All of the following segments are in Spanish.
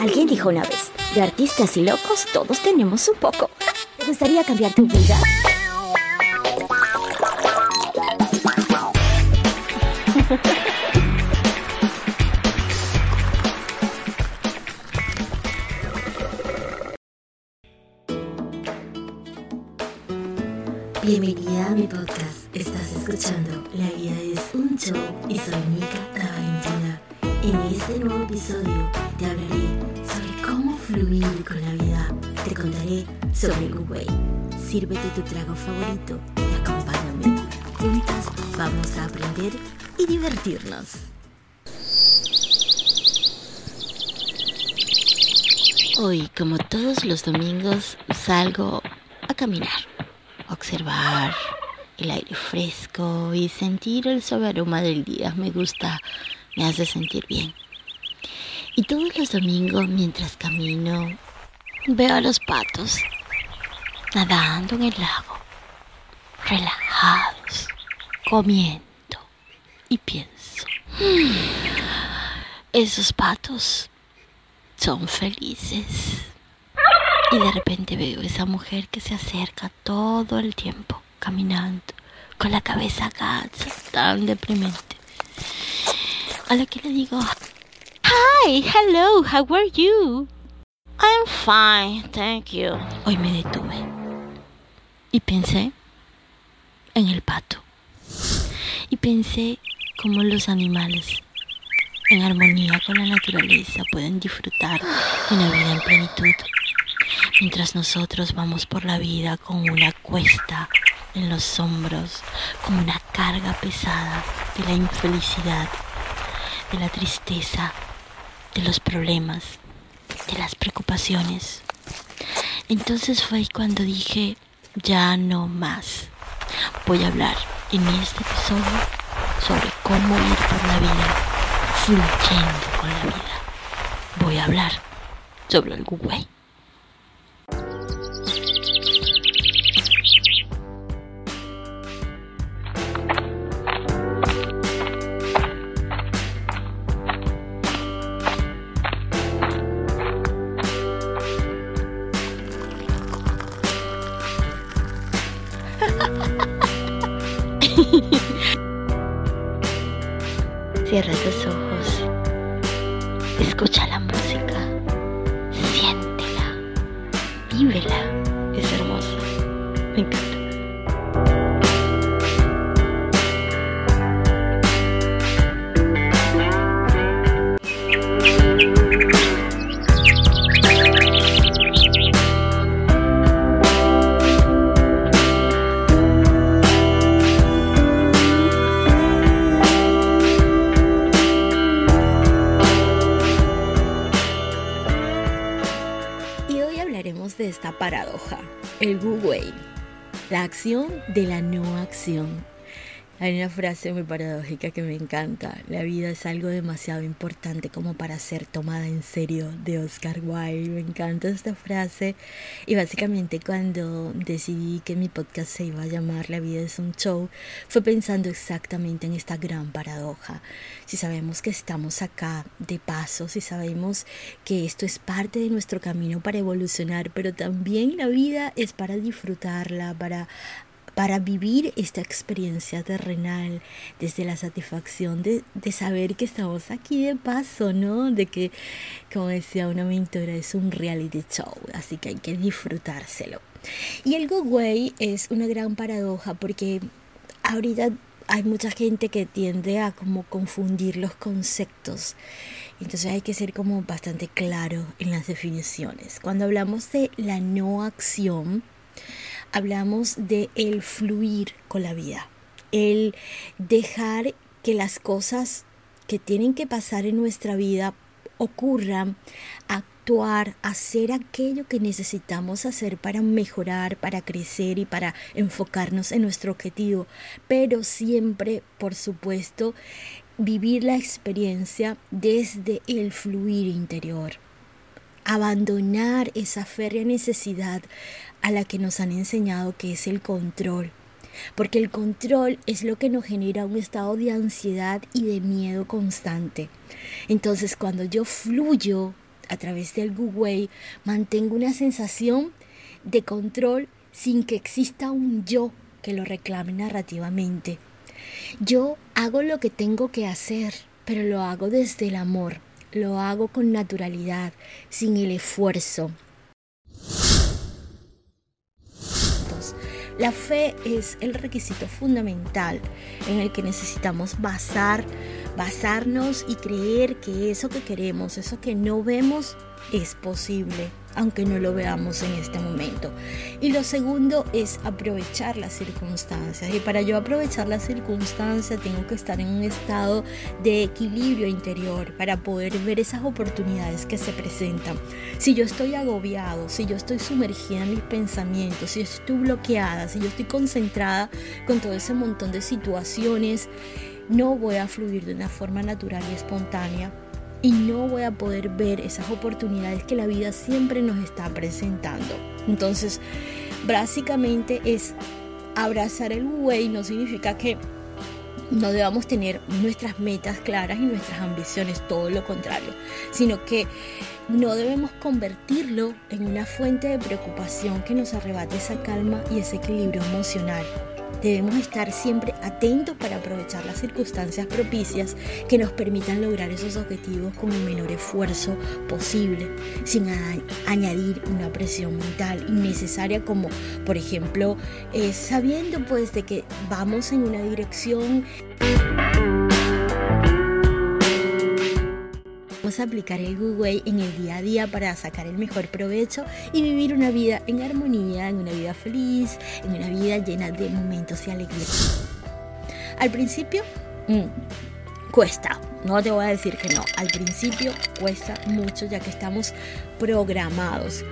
Alguien dijo una vez, de artistas y locos todos tenemos un poco. ¿Te gustaría cambiar tu vida? Bienvenida a mi podcast. Estás escuchando La vida es un show y soy Nika Valentina. En este nuevo episodio te hablaré fluir con la vida. Te contaré sobre Google. Sírvete tu trago favorito y acompáñame. Juntas vamos a aprender y divertirnos. Hoy, como todos los domingos, salgo a caminar observar el aire fresco y sentir el suave aroma del día me gusta, me hace sentir bien. Y todos los domingos mientras camino veo a los patos nadando en el lago, relajados, comiendo y pienso, "Mm, esos patos son felices. Y de repente veo esa mujer que se acerca todo el tiempo, caminando, con la cabeza agacha, tan deprimente. A la que le digo, Hi, hello, how are you? I'm fine, thank you. Hoy me detuve y pensé en el pato. Y pensé cómo los animales, en armonía con la naturaleza, pueden disfrutar de una vida en plenitud mientras nosotros vamos por la vida con una cuesta en los hombros, como una carga pesada de la infelicidad, de la tristeza, de los problemas, de las preocupaciones. Entonces fue cuando dije, ya no más. Voy a hablar en este episodio sobre cómo ir por la vida fluyendo con la vida. Voy a hablar sobre el Google. Cierra tus ojos. Escucha la música. Siéntela. Vívela. La acción de la no acción. Hay una frase muy paradójica que me encanta. La vida es algo demasiado importante como para ser tomada en serio de Oscar Wilde. Me encanta esta frase. Y básicamente cuando decidí que mi podcast se iba a llamar La vida es un show, fue pensando exactamente en esta gran paradoja. Si sabemos que estamos acá de paso, si sabemos que esto es parte de nuestro camino para evolucionar, pero también la vida es para disfrutarla, para para vivir esta experiencia terrenal desde la satisfacción de, de, saber que estamos aquí de paso, ¿no? De que, como decía una mentora, es un reality show, así que hay que disfrutárselo. Y el Go Way es una gran paradoja porque ahorita hay mucha gente que tiende a como confundir los conceptos. Entonces hay que ser como bastante claro en las definiciones. Cuando hablamos de la no acción, hablamos de el fluir con la vida, el dejar que las cosas que tienen que pasar en nuestra vida ocurran, actuar, hacer aquello que necesitamos hacer para mejorar, para crecer y para enfocarnos en nuestro objetivo, pero siempre, por supuesto, vivir la experiencia desde el fluir interior abandonar esa férrea necesidad a la que nos han enseñado que es el control. Porque el control es lo que nos genera un estado de ansiedad y de miedo constante. Entonces cuando yo fluyo a través del Google mantengo una sensación de control sin que exista un yo que lo reclame narrativamente. Yo hago lo que tengo que hacer, pero lo hago desde el amor, lo hago con naturalidad, sin el esfuerzo. La fe es el requisito fundamental en el que necesitamos basar, basarnos y creer que eso que queremos, eso que no vemos, es posible aunque no lo veamos en este momento. Y lo segundo es aprovechar las circunstancias. Y para yo aprovechar las circunstancias tengo que estar en un estado de equilibrio interior para poder ver esas oportunidades que se presentan. Si yo estoy agobiado, si yo estoy sumergida en mis pensamientos, si estoy bloqueada, si yo estoy concentrada con todo ese montón de situaciones, no voy a fluir de una forma natural y espontánea y no voy a poder ver esas oportunidades que la vida siempre nos está presentando. Entonces, básicamente es abrazar el way no significa que no debamos tener nuestras metas claras y nuestras ambiciones, todo lo contrario, sino que no debemos convertirlo en una fuente de preocupación que nos arrebate esa calma y ese equilibrio emocional. Debemos estar siempre atentos para aprovechar las circunstancias propicias que nos permitan lograr esos objetivos con el menor esfuerzo posible, sin añadir una presión mental innecesaria como, por ejemplo, eh, sabiendo pues de que vamos en una dirección aplicar el Google en el día a día para sacar el mejor provecho y vivir una vida en armonía, en una vida feliz, en una vida llena de momentos y alegría. Al principio, mm, cuesta, no te voy a decir que no, al principio cuesta mucho ya que estamos programados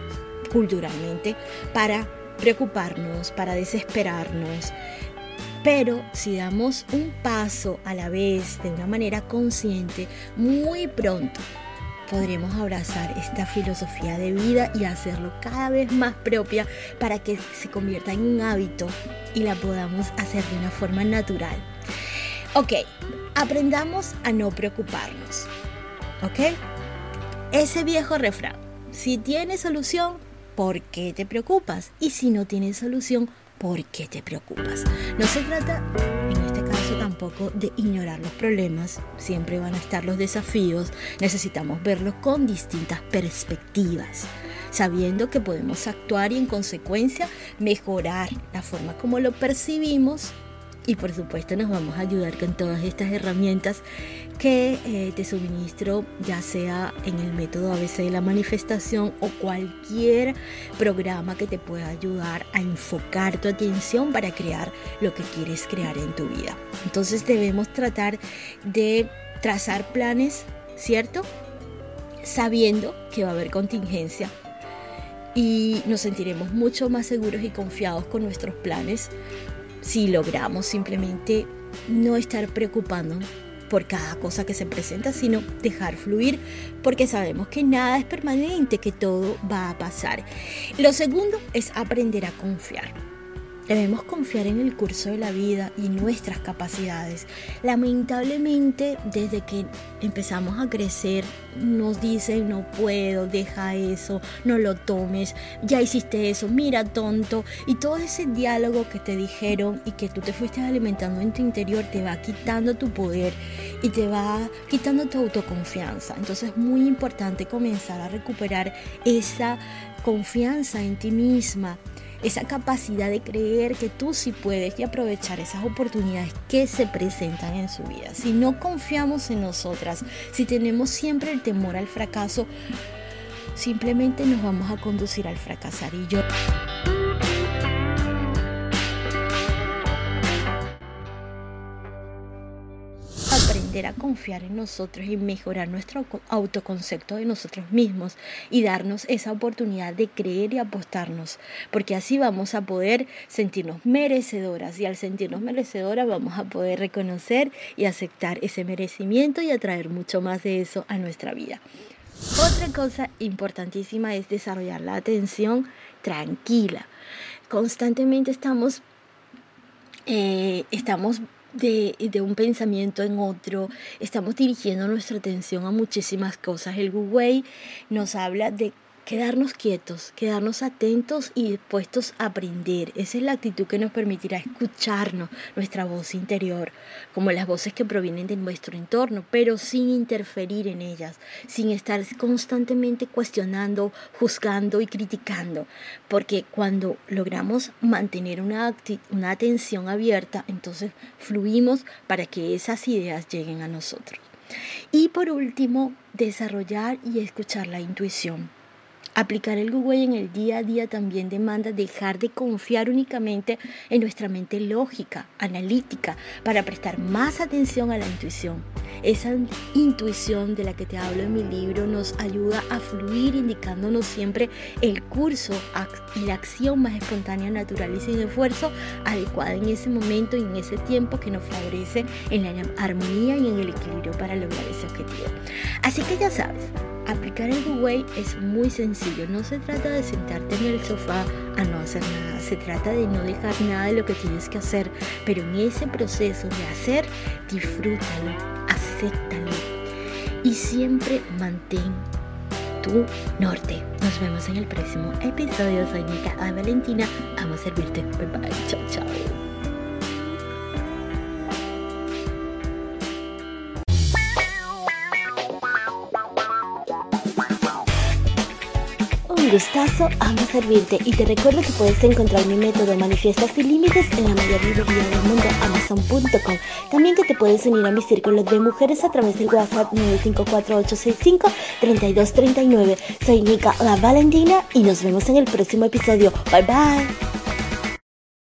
culturalmente para preocuparnos, para desesperarnos, pero si damos un paso a la vez de una manera consciente, muy pronto podremos abrazar esta filosofía de vida y hacerlo cada vez más propia para que se convierta en un hábito y la podamos hacer de una forma natural. Ok, aprendamos a no preocuparnos. ¿Ok? Ese viejo refrán, si tienes solución, ¿por qué te preocupas? Y si no tienes solución, ¿por qué te preocupas? No se trata, en este caso tampoco, de ignorar los problemas. Siempre van a estar los desafíos. Necesitamos verlos con distintas perspectivas sabiendo que podemos actuar y en consecuencia mejorar la forma como lo percibimos y por supuesto nos vamos a ayudar con todas estas herramientas que eh, te suministro, ya sea en el método ABC de la manifestación o cualquier programa que te pueda ayudar a enfocar tu atención para crear lo que quieres crear en tu vida. Entonces debemos tratar de trazar planes, ¿cierto? Sabiendo que va a haber contingencia, y nos sentiremos mucho más seguros y confiados con nuestros planes si logramos simplemente no estar preocupando por cada cosa que se presenta, sino dejar fluir, porque sabemos que nada es permanente, que todo va a pasar. Lo segundo es aprender a confiar. Debemos confiar en el curso de la vida y nuestras capacidades. Lamentablemente, desde que empezamos a crecer, nos dicen no puedo, deja eso, no lo tomes, ya hiciste eso, mira tonto. Y todo ese diálogo que te dijeron y que tú te fuiste alimentando en tu interior te va quitando tu poder y te va quitando tu autoconfianza. Entonces es muy importante comenzar a recuperar esa confianza en ti misma esa capacidad de creer que tú sí puedes y aprovechar esas oportunidades que se presentan en su vida. Si no confiamos en nosotras, si tenemos siempre el temor al fracaso, simplemente nos vamos a conducir al fracasar. Y yo... a confiar en nosotros y mejorar nuestro autoconcepto de nosotros mismos y darnos esa oportunidad de creer y apostarnos, porque así vamos a poder sentirnos merecedoras y al sentirnos merecedoras vamos a poder reconocer y aceptar ese merecimiento y atraer mucho más de eso a nuestra vida. Otra cosa importantísima es desarrollar la atención tranquila. Constantemente estamos, eh, estamos de, de, un pensamiento en otro, estamos dirigiendo nuestra atención a muchísimas cosas. El Wu nos habla de quedarnos quietos, quedarnos atentos y dispuestos a aprender. Esa es la actitud que nos permitirá escucharnos, nuestra voz interior, como las voces que provienen de nuestro entorno, pero sin interferir en ellas, sin estar constantemente cuestionando, juzgando y criticando. Porque cuando logramos mantener una, una atención abierta, entonces fluimos para que esas ideas lleguen a nosotros. Y por último, desarrollar y escuchar la intuición. Aplicar el Google en el día a día también demanda dejar de confiar únicamente en nuestra mente lógica, analítica, para prestar más atención a la intuición. Esa intuición de la que te hablo en mi libro nos ayuda a fluir indicándonos siempre el curso y la acción más espontánea, natural y sin esfuerzo adecuada en ese momento y en ese tiempo que nos favorece en la armonía y en el equilibrio para lograr ese objetivo. Así que ya sabes, Aplicar el Wu es muy sencillo. No se trata de sentarte en el sofá a no hacer nada. Se trata de no dejar nada de lo que tienes que hacer. Pero en ese proceso de hacer, disfrútalo, acéptalo. Y siempre mantén tu norte. Nos vemos en el próximo episodio. Soy Nika Valentina. Vamos a servirte. Bye bye. Chao, chao. Gustazo, amo servirte y te recuerdo que puedes encontrar mi método Manifiestas sin Límites en la mayor librería del mundo, amazon.com. También que te puedes unir a mi círculo de mujeres a través del WhatsApp 954-865-3239. Soy Nika La Valentina y nos vemos en el próximo episodio. Bye bye.